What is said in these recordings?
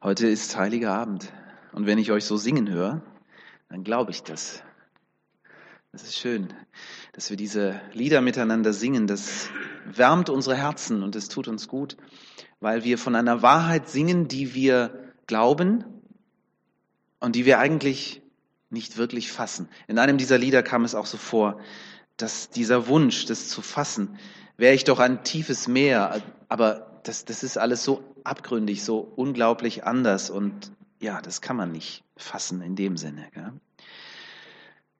Heute ist heiliger Abend. Und wenn ich euch so singen höre, dann glaube ich das. Das ist schön, dass wir diese Lieder miteinander singen. Das wärmt unsere Herzen und es tut uns gut, weil wir von einer Wahrheit singen, die wir glauben und die wir eigentlich nicht wirklich fassen. In einem dieser Lieder kam es auch so vor, dass dieser Wunsch, das zu fassen, wäre ich doch ein tiefes Meer, aber das, das ist alles so abgründig, so unglaublich anders und ja, das kann man nicht fassen in dem Sinne. Gell?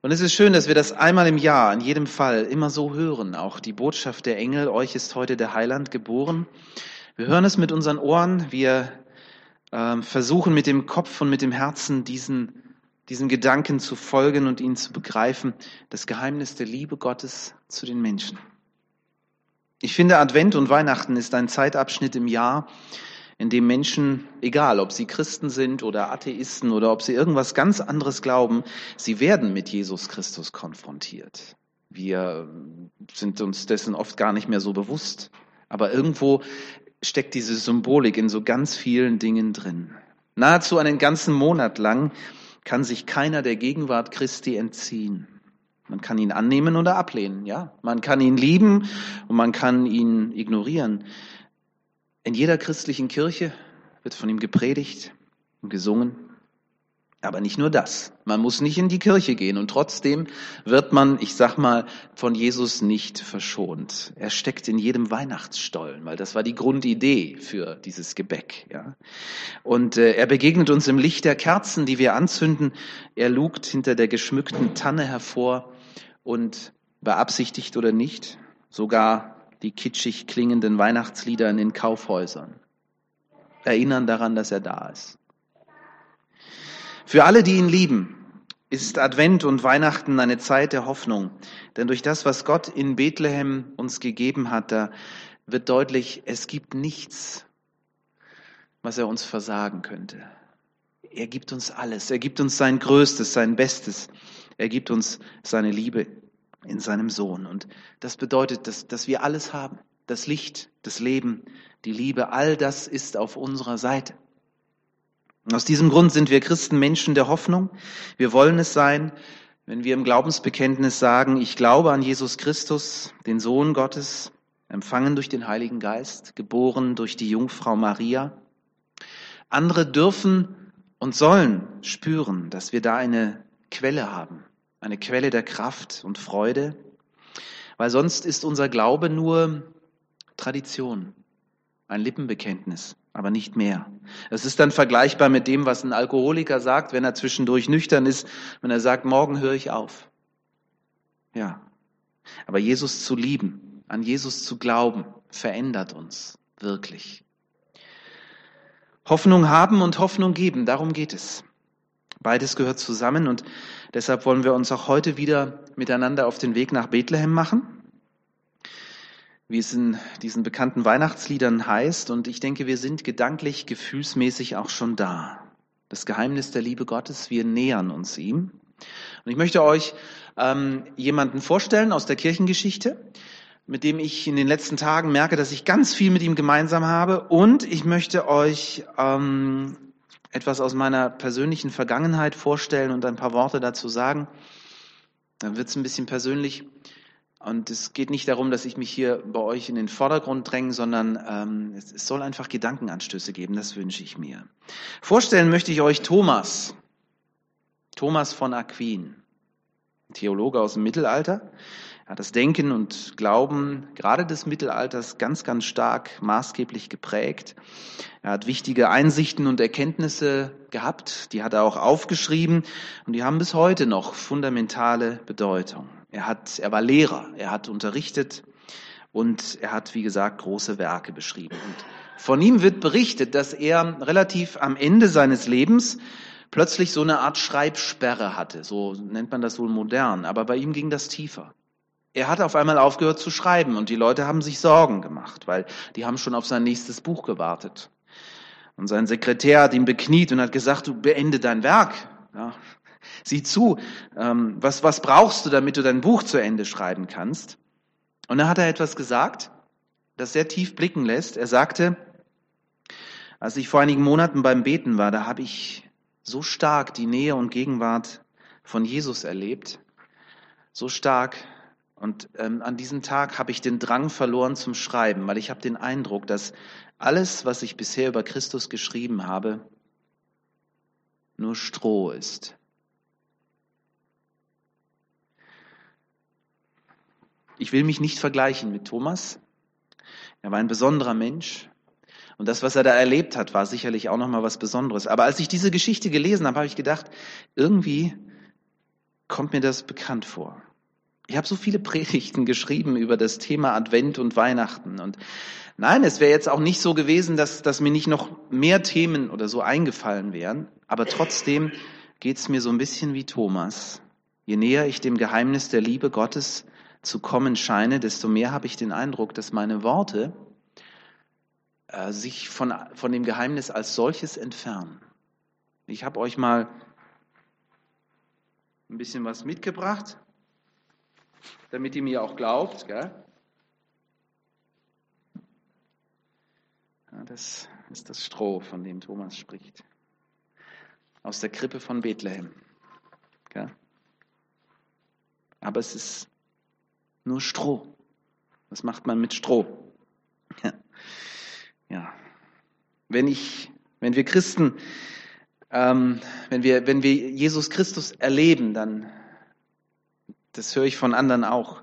Und es ist schön, dass wir das einmal im Jahr, in jedem Fall, immer so hören. Auch die Botschaft der Engel, euch ist heute der Heiland geboren. Wir hören es mit unseren Ohren, wir äh, versuchen mit dem Kopf und mit dem Herzen diesen, diesen Gedanken zu folgen und ihn zu begreifen, das Geheimnis der Liebe Gottes zu den Menschen. Ich finde, Advent und Weihnachten ist ein Zeitabschnitt im Jahr, in dem Menschen, egal ob sie Christen sind oder Atheisten oder ob sie irgendwas ganz anderes glauben, sie werden mit Jesus Christus konfrontiert. Wir sind uns dessen oft gar nicht mehr so bewusst. Aber irgendwo steckt diese Symbolik in so ganz vielen Dingen drin. Nahezu einen ganzen Monat lang kann sich keiner der Gegenwart Christi entziehen. Man kann ihn annehmen oder ablehnen, ja. Man kann ihn lieben und man kann ihn ignorieren. In jeder christlichen Kirche wird von ihm gepredigt und gesungen. Aber nicht nur das. Man muss nicht in die Kirche gehen und trotzdem wird man, ich sag mal, von Jesus nicht verschont. Er steckt in jedem Weihnachtsstollen, weil das war die Grundidee für dieses Gebäck, ja. Und äh, er begegnet uns im Licht der Kerzen, die wir anzünden. Er lugt hinter der geschmückten Tanne hervor und beabsichtigt oder nicht, sogar die kitschig klingenden Weihnachtslieder in den Kaufhäusern erinnern daran, dass er da ist. Für alle, die ihn lieben, ist Advent und Weihnachten eine Zeit der Hoffnung. Denn durch das, was Gott in Bethlehem uns gegeben hat, da wird deutlich, es gibt nichts, was er uns versagen könnte. Er gibt uns alles. Er gibt uns sein Größtes, sein Bestes. Er gibt uns seine Liebe in seinem Sohn. Und das bedeutet, dass, dass wir alles haben. Das Licht, das Leben, die Liebe, all das ist auf unserer Seite. Und aus diesem Grund sind wir Christen Menschen der Hoffnung. Wir wollen es sein, wenn wir im Glaubensbekenntnis sagen, ich glaube an Jesus Christus, den Sohn Gottes, empfangen durch den Heiligen Geist, geboren durch die Jungfrau Maria. Andere dürfen und sollen spüren, dass wir da eine Quelle haben, eine Quelle der Kraft und Freude, weil sonst ist unser Glaube nur Tradition, ein Lippenbekenntnis, aber nicht mehr. Es ist dann vergleichbar mit dem, was ein Alkoholiker sagt, wenn er zwischendurch nüchtern ist, wenn er sagt, morgen höre ich auf. Ja. Aber Jesus zu lieben, an Jesus zu glauben, verändert uns wirklich. Hoffnung haben und Hoffnung geben, darum geht es. Beides gehört zusammen und deshalb wollen wir uns auch heute wieder miteinander auf den Weg nach Bethlehem machen, wie es in diesen bekannten Weihnachtsliedern heißt. Und ich denke, wir sind gedanklich, gefühlsmäßig auch schon da. Das Geheimnis der Liebe Gottes, wir nähern uns ihm. Und ich möchte euch ähm, jemanden vorstellen aus der Kirchengeschichte, mit dem ich in den letzten Tagen merke, dass ich ganz viel mit ihm gemeinsam habe. Und ich möchte euch ähm, etwas aus meiner persönlichen Vergangenheit vorstellen und ein paar Worte dazu sagen. Dann wird es ein bisschen persönlich. Und es geht nicht darum, dass ich mich hier bei euch in den Vordergrund dränge, sondern ähm, es, es soll einfach Gedankenanstöße geben, das wünsche ich mir. Vorstellen möchte ich euch Thomas. Thomas von Aquin, Theologe aus dem Mittelalter. Hat das Denken und Glauben gerade des Mittelalters ganz, ganz stark maßgeblich geprägt. Er hat wichtige Einsichten und Erkenntnisse gehabt, die hat er auch aufgeschrieben und die haben bis heute noch fundamentale Bedeutung. Er hat, er war Lehrer, er hat unterrichtet und er hat, wie gesagt, große Werke beschrieben. Und von ihm wird berichtet, dass er relativ am Ende seines Lebens plötzlich so eine Art Schreibsperre hatte. So nennt man das wohl modern. Aber bei ihm ging das tiefer. Er hat auf einmal aufgehört zu schreiben und die Leute haben sich Sorgen gemacht, weil die haben schon auf sein nächstes Buch gewartet. Und sein Sekretär hat ihn bekniet und hat gesagt, du beende dein Werk. Ja, sieh zu, ähm, was, was brauchst du, damit du dein Buch zu Ende schreiben kannst? Und dann hat er etwas gesagt, das sehr tief blicken lässt. Er sagte, Als ich vor einigen Monaten beim Beten war, da habe ich so stark die Nähe und Gegenwart von Jesus erlebt. So stark. Und ähm, an diesem Tag habe ich den Drang verloren zum Schreiben, weil ich habe den Eindruck, dass alles, was ich bisher über Christus geschrieben habe, nur Stroh ist. Ich will mich nicht vergleichen mit Thomas. Er war ein besonderer Mensch. Und das, was er da erlebt hat, war sicherlich auch nochmal was Besonderes. Aber als ich diese Geschichte gelesen habe, habe ich gedacht, irgendwie kommt mir das bekannt vor. Ich habe so viele Predigten geschrieben über das Thema Advent und Weihnachten. Und nein, es wäre jetzt auch nicht so gewesen, dass, dass mir nicht noch mehr Themen oder so eingefallen wären. Aber trotzdem geht es mir so ein bisschen wie Thomas. Je näher ich dem Geheimnis der Liebe Gottes zu kommen scheine, desto mehr habe ich den Eindruck, dass meine Worte äh, sich von, von dem Geheimnis als solches entfernen. Ich habe euch mal ein bisschen was mitgebracht, damit ihr mir auch glaubt. Gell? Ja, das ist das Stroh, von dem Thomas spricht. Aus der Krippe von Bethlehem. Gell? Aber es ist nur Stroh. Was macht man mit Stroh? Ja. ja. Wenn ich, wenn wir Christen, ähm, wenn wir, wenn wir Jesus Christus erleben, dann, das höre ich von anderen auch,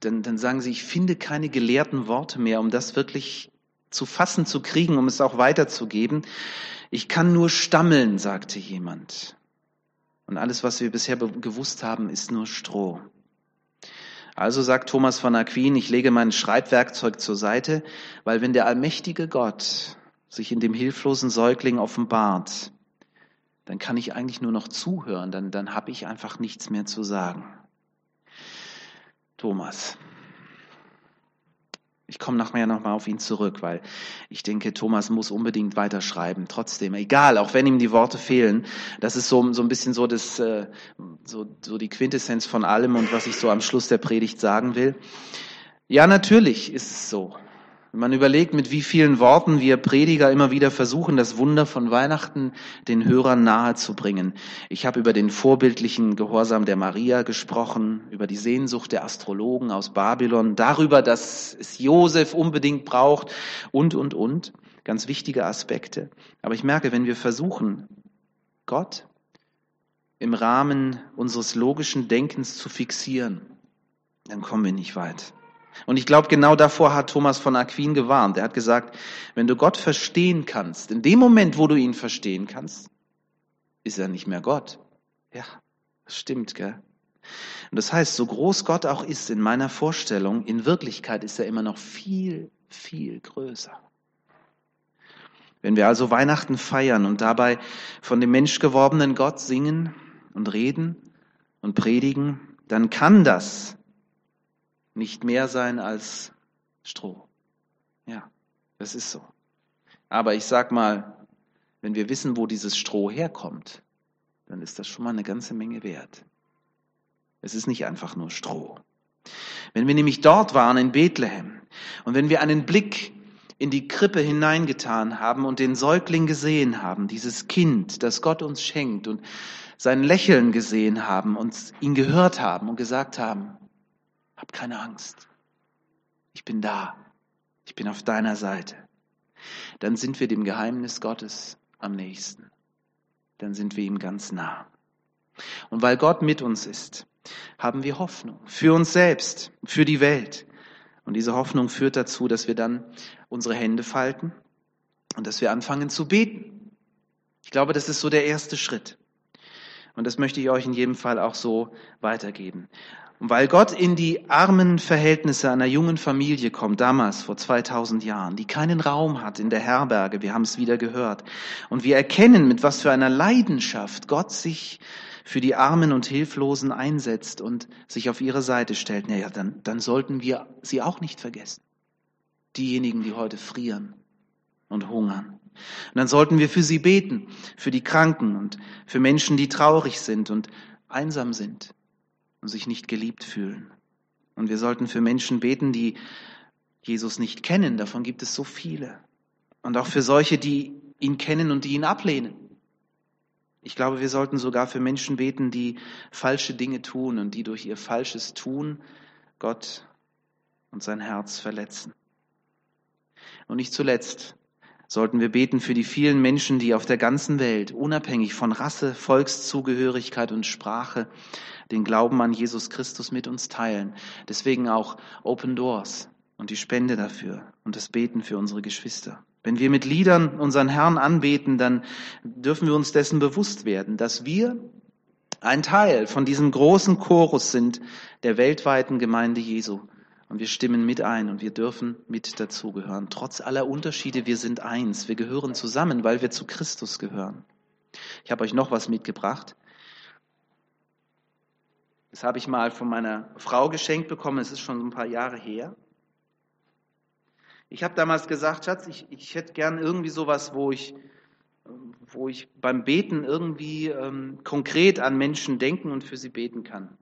dann, dann sagen sie, ich finde keine gelehrten Worte mehr, um das wirklich zu fassen zu kriegen, um es auch weiterzugeben. Ich kann nur stammeln, sagte jemand. Und alles, was wir bisher gewusst haben, ist nur Stroh. Also sagt Thomas von Aquin, ich lege mein Schreibwerkzeug zur Seite, weil wenn der allmächtige Gott sich in dem hilflosen Säugling offenbart, dann kann ich eigentlich nur noch zuhören, dann, dann habe ich einfach nichts mehr zu sagen. Thomas, ich komme nachher nochmal auf ihn zurück, weil ich denke, Thomas muss unbedingt weiterschreiben. Trotzdem, egal, auch wenn ihm die Worte fehlen. Das ist so, so ein bisschen so, das, äh, so, so die Quintessenz von allem und was ich so am Schluss der Predigt sagen will. Ja, natürlich ist es so. Wenn man überlegt, mit wie vielen Worten wir Prediger immer wieder versuchen, das Wunder von Weihnachten den Hörern nahezubringen. Ich habe über den vorbildlichen Gehorsam der Maria gesprochen, über die Sehnsucht der Astrologen aus Babylon, darüber, dass es Josef unbedingt braucht und, und, und. Ganz wichtige Aspekte. Aber ich merke, wenn wir versuchen, Gott im Rahmen unseres logischen Denkens zu fixieren, dann kommen wir nicht weit. Und ich glaube, genau davor hat Thomas von Aquin gewarnt. Er hat gesagt, wenn du Gott verstehen kannst, in dem Moment, wo du ihn verstehen kannst, ist er nicht mehr Gott. Ja, das stimmt, gell? Und das heißt, so groß Gott auch ist in meiner Vorstellung, in Wirklichkeit ist er immer noch viel, viel größer. Wenn wir also Weihnachten feiern und dabei von dem menschgewordenen Gott singen und reden und predigen, dann kann das nicht mehr sein als Stroh. Ja, das ist so. Aber ich sag mal, wenn wir wissen, wo dieses Stroh herkommt, dann ist das schon mal eine ganze Menge wert. Es ist nicht einfach nur Stroh. Wenn wir nämlich dort waren in Bethlehem und wenn wir einen Blick in die Krippe hineingetan haben und den Säugling gesehen haben, dieses Kind, das Gott uns schenkt und sein Lächeln gesehen haben und ihn gehört haben und gesagt haben, hab keine Angst. Ich bin da. Ich bin auf deiner Seite. Dann sind wir dem Geheimnis Gottes am nächsten. Dann sind wir ihm ganz nah. Und weil Gott mit uns ist, haben wir Hoffnung für uns selbst, für die Welt. Und diese Hoffnung führt dazu, dass wir dann unsere Hände falten und dass wir anfangen zu beten. Ich glaube, das ist so der erste Schritt. Und das möchte ich euch in jedem Fall auch so weitergeben. Und weil Gott in die armen Verhältnisse einer jungen Familie kommt, damals vor 2000 Jahren, die keinen Raum hat in der Herberge, wir haben es wieder gehört, und wir erkennen, mit was für einer Leidenschaft Gott sich für die Armen und Hilflosen einsetzt und sich auf ihre Seite stellt, naja, dann, dann sollten wir sie auch nicht vergessen. Diejenigen, die heute frieren und hungern. Und dann sollten wir für sie beten, für die Kranken und für Menschen, die traurig sind und einsam sind und sich nicht geliebt fühlen. Und wir sollten für Menschen beten, die Jesus nicht kennen. Davon gibt es so viele. und auch für solche, die ihn kennen und die ihn ablehnen. Ich glaube, wir sollten sogar für Menschen beten, die falsche Dinge tun und die durch ihr falsches Tun Gott und sein Herz verletzen. Und nicht zuletzt sollten wir beten für die vielen Menschen, die auf der ganzen Welt, unabhängig von Rasse, Volkszugehörigkeit und Sprache, den Glauben an Jesus Christus mit uns teilen. Deswegen auch Open Doors und die Spende dafür und das Beten für unsere Geschwister. Wenn wir mit Liedern unseren Herrn anbeten, dann dürfen wir uns dessen bewusst werden, dass wir ein Teil von diesem großen Chorus sind der weltweiten Gemeinde Jesu. Und wir stimmen mit ein und wir dürfen mit dazugehören. Trotz aller Unterschiede, wir sind eins. Wir gehören zusammen, weil wir zu Christus gehören. Ich habe euch noch was mitgebracht. Das habe ich mal von meiner Frau geschenkt bekommen. Es ist schon ein paar Jahre her. Ich habe damals gesagt, Schatz, ich, ich hätte gern irgendwie sowas, wo ich, wo ich beim Beten irgendwie ähm, konkret an Menschen denken und für sie beten kann.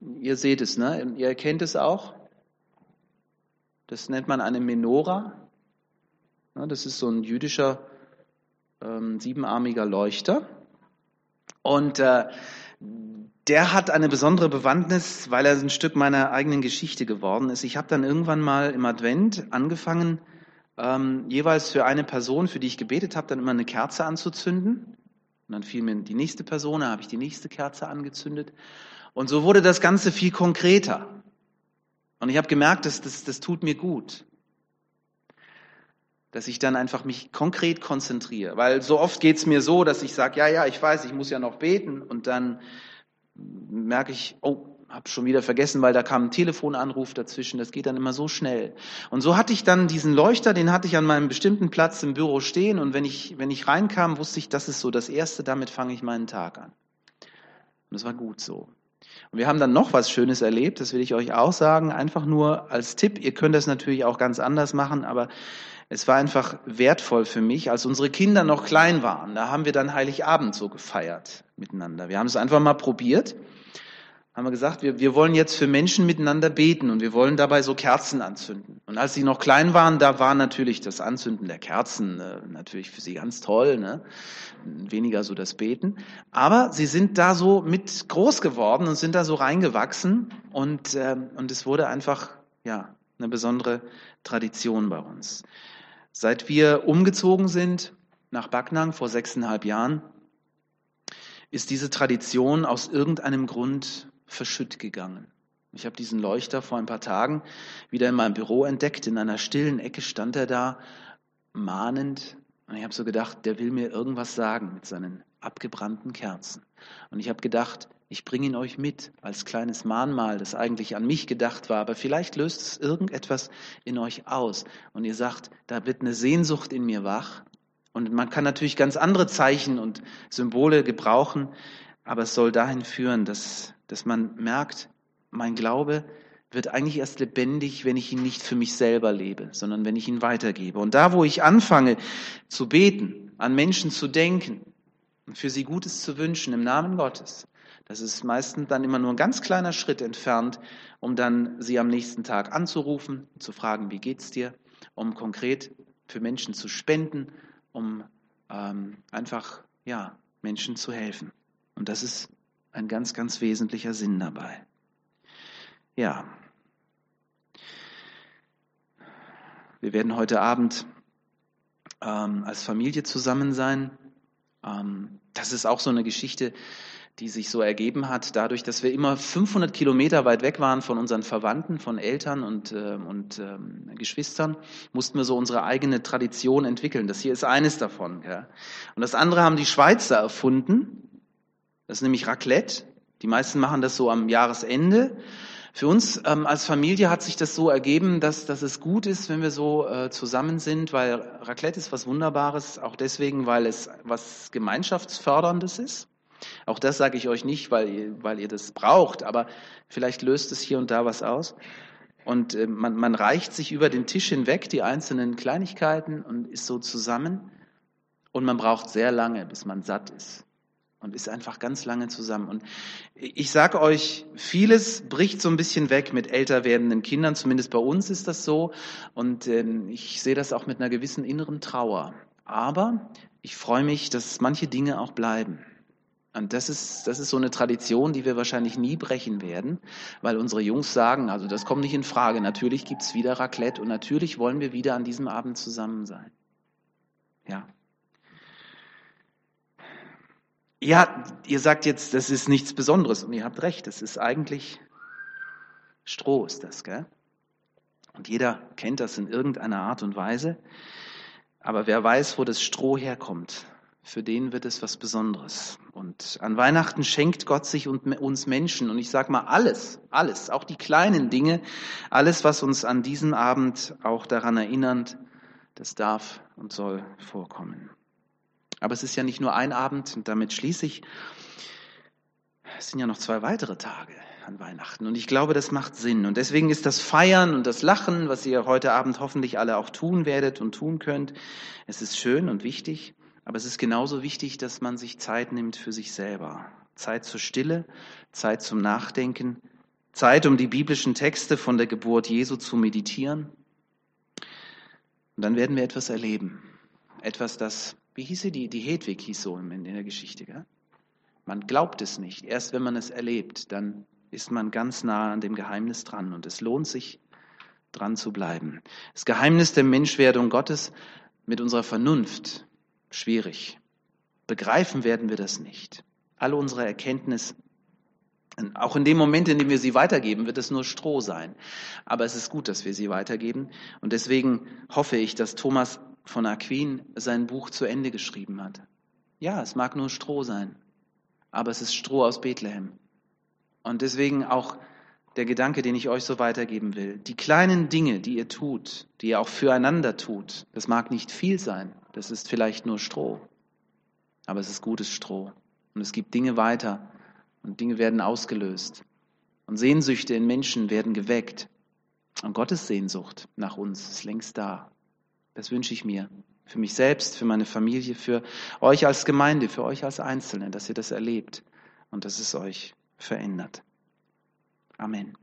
Ihr seht es, ne? Ihr erkennt es auch. Das nennt man eine Menora. Das ist so ein jüdischer ähm, siebenarmiger Leuchter. Und äh, der hat eine besondere Bewandtnis, weil er ein Stück meiner eigenen Geschichte geworden ist. Ich habe dann irgendwann mal im Advent angefangen, ähm, jeweils für eine Person, für die ich gebetet habe, dann immer eine Kerze anzuzünden. Und dann fiel mir die nächste Person, da habe ich die nächste Kerze angezündet. Und so wurde das Ganze viel konkreter. Und ich habe gemerkt, dass das, das tut mir gut. Dass ich dann einfach mich konkret konzentriere. Weil so oft geht's mir so, dass ich sage, ja, ja, ich weiß, ich muss ja noch beten. Und dann merke ich, oh, habe schon wieder vergessen, weil da kam ein Telefonanruf dazwischen. Das geht dann immer so schnell. Und so hatte ich dann diesen Leuchter, den hatte ich an meinem bestimmten Platz im Büro stehen. Und wenn ich, wenn ich reinkam, wusste ich, das ist so das Erste, damit fange ich meinen Tag an. Und das war gut so. Und wir haben dann noch was Schönes erlebt, das will ich euch auch sagen, einfach nur als Tipp. Ihr könnt das natürlich auch ganz anders machen, aber es war einfach wertvoll für mich, als unsere Kinder noch klein waren. Da haben wir dann Heiligabend so gefeiert miteinander. Wir haben es einfach mal probiert haben wir gesagt, wir, wir wollen jetzt für Menschen miteinander beten und wir wollen dabei so Kerzen anzünden. Und als sie noch klein waren, da war natürlich das Anzünden der Kerzen äh, natürlich für sie ganz toll, ne? weniger so das Beten. Aber sie sind da so mit groß geworden und sind da so reingewachsen und, äh, und es wurde einfach ja eine besondere Tradition bei uns. Seit wir umgezogen sind nach Backnang vor sechseinhalb Jahren, ist diese Tradition aus irgendeinem Grund verschütt gegangen. Ich habe diesen Leuchter vor ein paar Tagen wieder in meinem Büro entdeckt. In einer stillen Ecke stand er da, mahnend. Und ich habe so gedacht, der will mir irgendwas sagen mit seinen abgebrannten Kerzen. Und ich habe gedacht, ich bringe ihn euch mit als kleines Mahnmal, das eigentlich an mich gedacht war, aber vielleicht löst es irgendetwas in euch aus. Und ihr sagt, da wird eine Sehnsucht in mir wach. Und man kann natürlich ganz andere Zeichen und Symbole gebrauchen, aber es soll dahin führen, dass dass man merkt, mein Glaube wird eigentlich erst lebendig, wenn ich ihn nicht für mich selber lebe, sondern wenn ich ihn weitergebe. Und da, wo ich anfange zu beten, an Menschen zu denken und für sie Gutes zu wünschen im Namen Gottes, das ist meistens dann immer nur ein ganz kleiner Schritt entfernt, um dann sie am nächsten Tag anzurufen, zu fragen, wie geht's dir, um konkret für Menschen zu spenden, um ähm, einfach ja Menschen zu helfen. Und das ist ein ganz, ganz wesentlicher Sinn dabei. Ja. Wir werden heute Abend ähm, als Familie zusammen sein. Ähm, das ist auch so eine Geschichte, die sich so ergeben hat, dadurch, dass wir immer 500 Kilometer weit weg waren von unseren Verwandten, von Eltern und, äh, und ähm, Geschwistern, mussten wir so unsere eigene Tradition entwickeln. Das hier ist eines davon. Ja. Und das andere haben die Schweizer erfunden. Das ist nämlich Raclette. Die meisten machen das so am Jahresende. Für uns ähm, als Familie hat sich das so ergeben, dass, dass es gut ist, wenn wir so äh, zusammen sind, weil Raclette ist was Wunderbares, auch deswegen, weil es was Gemeinschaftsförderndes ist. Auch das sage ich euch nicht, weil ihr, weil ihr das braucht, aber vielleicht löst es hier und da was aus. Und äh, man, man reicht sich über den Tisch hinweg die einzelnen Kleinigkeiten und ist so zusammen. Und man braucht sehr lange, bis man satt ist. Und ist einfach ganz lange zusammen. Und ich sage euch, vieles bricht so ein bisschen weg mit älter werdenden Kindern, zumindest bei uns ist das so. Und äh, ich sehe das auch mit einer gewissen inneren Trauer. Aber ich freue mich, dass manche Dinge auch bleiben. Und das ist, das ist so eine Tradition, die wir wahrscheinlich nie brechen werden, weil unsere Jungs sagen, also das kommt nicht in Frage. Natürlich gibt's wieder Raclette und natürlich wollen wir wieder an diesem Abend zusammen sein. Ja. Ja, ihr sagt jetzt, das ist nichts Besonderes und ihr habt recht, das ist eigentlich Stroh ist das, gell? Und jeder kennt das in irgendeiner Art und Weise. Aber wer weiß, wo das Stroh herkommt, für den wird es was Besonderes. Und an Weihnachten schenkt Gott sich uns Menschen. Und ich sage mal alles, alles, auch die kleinen Dinge, alles, was uns an diesem Abend auch daran erinnert, das darf und soll vorkommen. Aber es ist ja nicht nur ein Abend, und damit schließe ich. Es sind ja noch zwei weitere Tage an Weihnachten. Und ich glaube, das macht Sinn. Und deswegen ist das Feiern und das Lachen, was ihr heute Abend hoffentlich alle auch tun werdet und tun könnt, es ist schön und wichtig. Aber es ist genauso wichtig, dass man sich Zeit nimmt für sich selber. Zeit zur Stille, Zeit zum Nachdenken, Zeit, um die biblischen Texte von der Geburt Jesu zu meditieren. Und dann werden wir etwas erleben. Etwas, das, wie hieß sie, die, die Hedwig hieß so in, der Geschichte. Gell? Man glaubt es nicht. Erst wenn man es erlebt, dann ist man ganz nah an dem Geheimnis dran. Und es lohnt sich, dran zu bleiben. Das Geheimnis der Menschwerdung Gottes mit unserer Vernunft, schwierig. Begreifen werden wir das nicht. Alle unsere Erkenntnis, auch in dem Moment, in dem wir sie weitergeben, wird es nur Stroh sein. Aber es ist gut, dass wir sie weitergeben. Und deswegen hoffe ich, dass Thomas von Aquin sein Buch zu Ende geschrieben hat. Ja, es mag nur Stroh sein, aber es ist Stroh aus Bethlehem. Und deswegen auch der Gedanke, den ich euch so weitergeben will. Die kleinen Dinge, die ihr tut, die ihr auch füreinander tut, das mag nicht viel sein, das ist vielleicht nur Stroh, aber es ist gutes Stroh. Und es gibt Dinge weiter und Dinge werden ausgelöst. Und Sehnsüchte in Menschen werden geweckt. Und Gottes Sehnsucht nach uns ist längst da. Das wünsche ich mir. Für mich selbst, für meine Familie, für euch als Gemeinde, für euch als Einzelne, dass ihr das erlebt und dass es euch verändert. Amen.